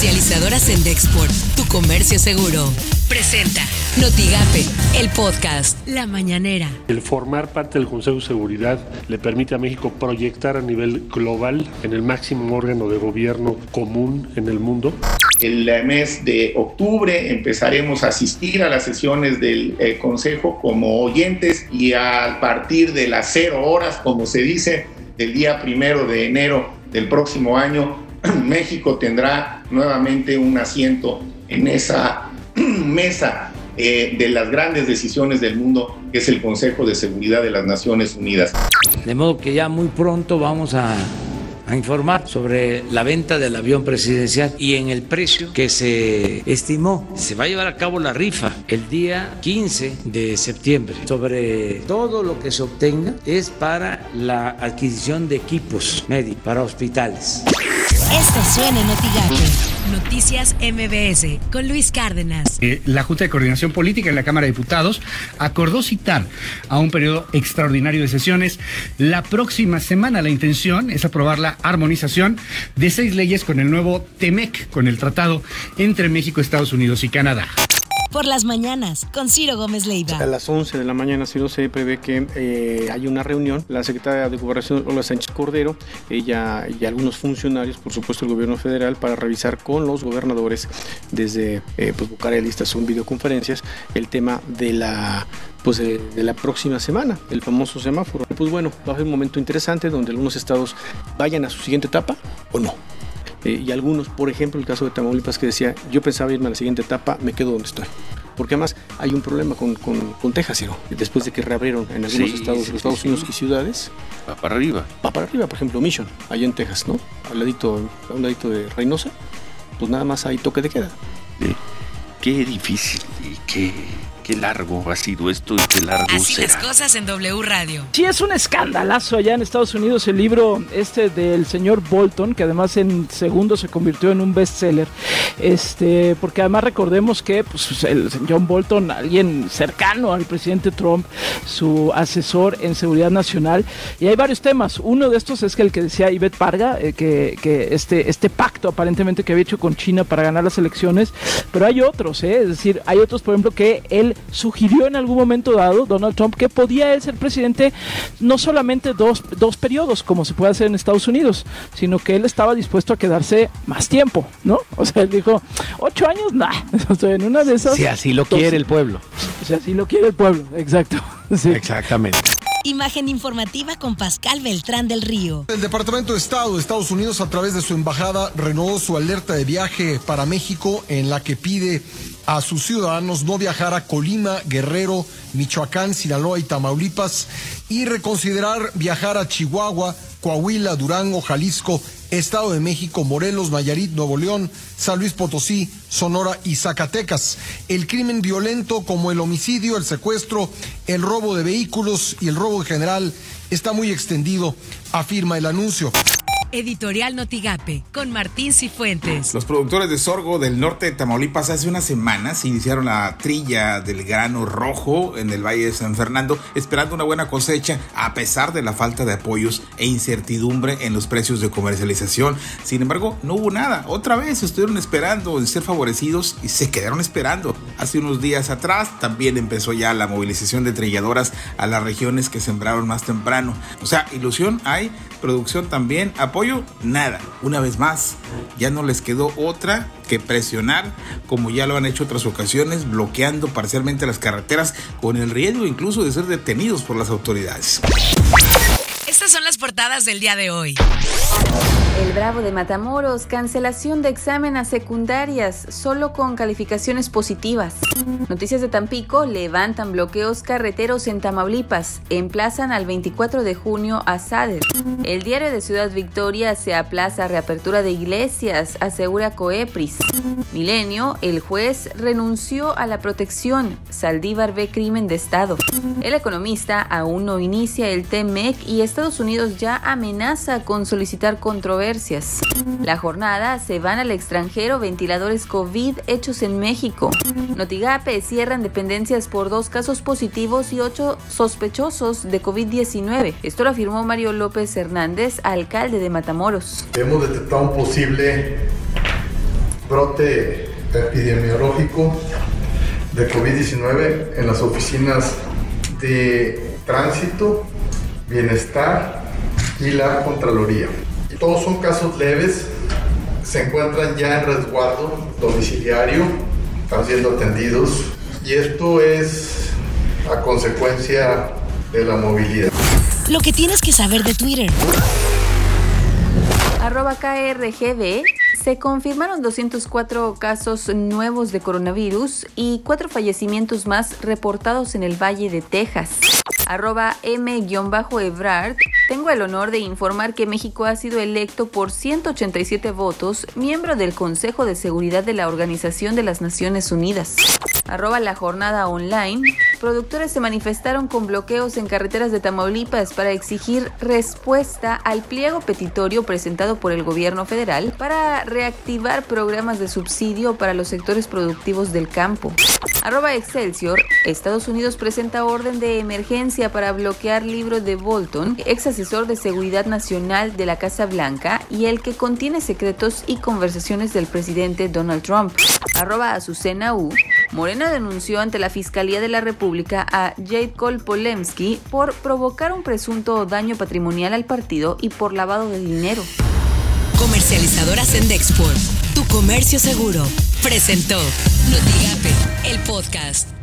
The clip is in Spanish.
Comercializadoras en Dexport, tu comercio seguro. Presenta Notigape, el podcast La Mañanera. El formar parte del Consejo de Seguridad le permite a México proyectar a nivel global en el máximo órgano de gobierno común en el mundo. El mes de octubre empezaremos a asistir a las sesiones del eh, Consejo como oyentes y a partir de las cero horas, como se dice, del día primero de enero del próximo año, México tendrá nuevamente un asiento en esa mesa eh, de las grandes decisiones del mundo, que es el Consejo de Seguridad de las Naciones Unidas. De modo que ya muy pronto vamos a a informar sobre la venta del avión presidencial y en el precio que se estimó. Se va a llevar a cabo la rifa el día 15 de septiembre. Sobre todo lo que se obtenga es para la adquisición de equipos médicos para hospitales. Esto suena en Noticias MBS con Luis Cárdenas. Eh, la Junta de Coordinación Política en la Cámara de Diputados acordó citar a un periodo extraordinario de sesiones la próxima semana. La intención es aprobar la armonización de seis leyes con el nuevo TEMEC, con el tratado entre México, Estados Unidos y Canadá por las mañanas con Ciro Gómez Leiva. A las 11 de la mañana, Ciro, se prevé que eh, hay una reunión. La secretaria de Gobernación, Ola Sánchez Cordero, ella y algunos funcionarios, por supuesto el gobierno federal, para revisar con los gobernadores desde eh, pues, listas son videoconferencias, el tema de la pues de, la próxima semana, el famoso semáforo. Pues bueno, va a ser un momento interesante donde algunos estados vayan a su siguiente etapa o no. Eh, y algunos, por ejemplo, el caso de Tamaulipas que decía, yo pensaba irme a la siguiente etapa, me quedo donde estoy. Porque además hay un problema con, con, Texas, después de que reabrieron en algunos estados, Estados Unidos y ciudades. Va para arriba. Va para arriba, por ejemplo, Mission, allá en Texas, ¿no? Al ladito, a un ladito de Reynosa, pues nada más hay toque de queda. Qué difícil y qué qué largo ha sido esto y qué largo Así las cosas en W Radio. Sí, es un escandalazo allá en Estados Unidos el libro este del señor Bolton, que además en segundo se convirtió en un bestseller. Este, porque además recordemos que pues, el señor Bolton, alguien cercano al presidente Trump, su asesor en seguridad nacional, y hay varios temas. Uno de estos es que el que decía Ivette Parga, eh, que, que, este, este pacto aparentemente que había hecho con China para ganar las elecciones, pero hay otros, eh, es decir, hay otros, por ejemplo, que él sugirió en algún momento dado, Donald Trump, que podía él ser presidente no solamente dos, dos periodos, como se puede hacer en Estados Unidos, sino que él estaba dispuesto a quedarse más tiempo, ¿no? O sea, él dijo, ocho años, nah, en una de esas... Si así lo quiere el pueblo. Si así lo quiere el pueblo, exacto. Exactamente. Imagen informativa con Pascal Beltrán del Río. El Departamento de Estado de Estados Unidos, a través de su embajada, renovó su alerta de viaje para México, en la que pide a sus ciudadanos no viajar a Colima, Guerrero, Michoacán, Sinaloa y Tamaulipas y reconsiderar viajar a Chihuahua, Coahuila, Durango, Jalisco, Estado de México, Morelos, Nayarit, Nuevo León, San Luis Potosí, Sonora y Zacatecas. El crimen violento como el homicidio, el secuestro, el robo de vehículos y el robo en general está muy extendido, afirma el anuncio. Editorial Notigape, con Martín Cifuentes. Los productores de sorgo del norte de Tamaulipas hace unas semanas iniciaron la trilla del grano rojo en el Valle de San Fernando, esperando una buena cosecha a pesar de la falta de apoyos e incertidumbre en los precios de comercialización. Sin embargo, no hubo nada. Otra vez estuvieron esperando en ser favorecidos y se quedaron esperando. Hace unos días atrás también empezó ya la movilización de trilladoras a las regiones que sembraron más temprano. O sea, ilusión hay, producción también, apoyo nada. Una vez más, ya no les quedó otra que presionar, como ya lo han hecho otras ocasiones, bloqueando parcialmente las carreteras con el riesgo incluso de ser detenidos por las autoridades. Estas son las portadas del día de hoy. El Bravo de Matamoros, cancelación de examen a secundarias, solo con calificaciones positivas. Noticias de Tampico, levantan bloqueos carreteros en Tamaulipas, emplazan al 24 de junio a Sader. El diario de Ciudad Victoria se aplaza reapertura de iglesias, asegura Coepris. Milenio, el juez renunció a la protección, Saldívar ve crimen de Estado. El economista aún no inicia el TMEC y Estados Unidos ya amenaza con solicitar controversias. La jornada se van al extranjero ventiladores COVID hechos en México. Notigape cierran dependencias por dos casos positivos y ocho sospechosos de COVID-19. Esto lo afirmó Mario López Hernández, alcalde de Matamoros. Hemos detectado un posible brote epidemiológico de COVID-19 en las oficinas de tránsito, bienestar y la Contraloría. Todos son casos leves, se encuentran ya en resguardo domiciliario, están siendo atendidos y esto es a consecuencia de la movilidad. Lo que tienes que saber de Twitter. Arroba KRGB se confirmaron 204 casos nuevos de coronavirus y cuatro fallecimientos más reportados en el Valle de Texas. Arroba M-Ebrard. Tengo el honor de informar que México ha sido electo por 187 votos miembro del Consejo de Seguridad de la Organización de las Naciones Unidas. Arroba la jornada online. Productores se manifestaron con bloqueos en carreteras de Tamaulipas para exigir respuesta al pliego petitorio presentado por el gobierno federal para reactivar programas de subsidio para los sectores productivos del campo. Arroba Excelsior, Estados Unidos presenta orden de emergencia para bloquear libro de Bolton, ex asesor de seguridad nacional de la Casa Blanca y el que contiene secretos y conversaciones del presidente Donald Trump. Arroba Azucena U, Morena denunció ante la Fiscalía de la República a Jade Cole Polemski por provocar un presunto daño patrimonial al partido y por lavado de dinero. Comercializadora Sendexport, tu comercio seguro, presentó Notigape, el podcast.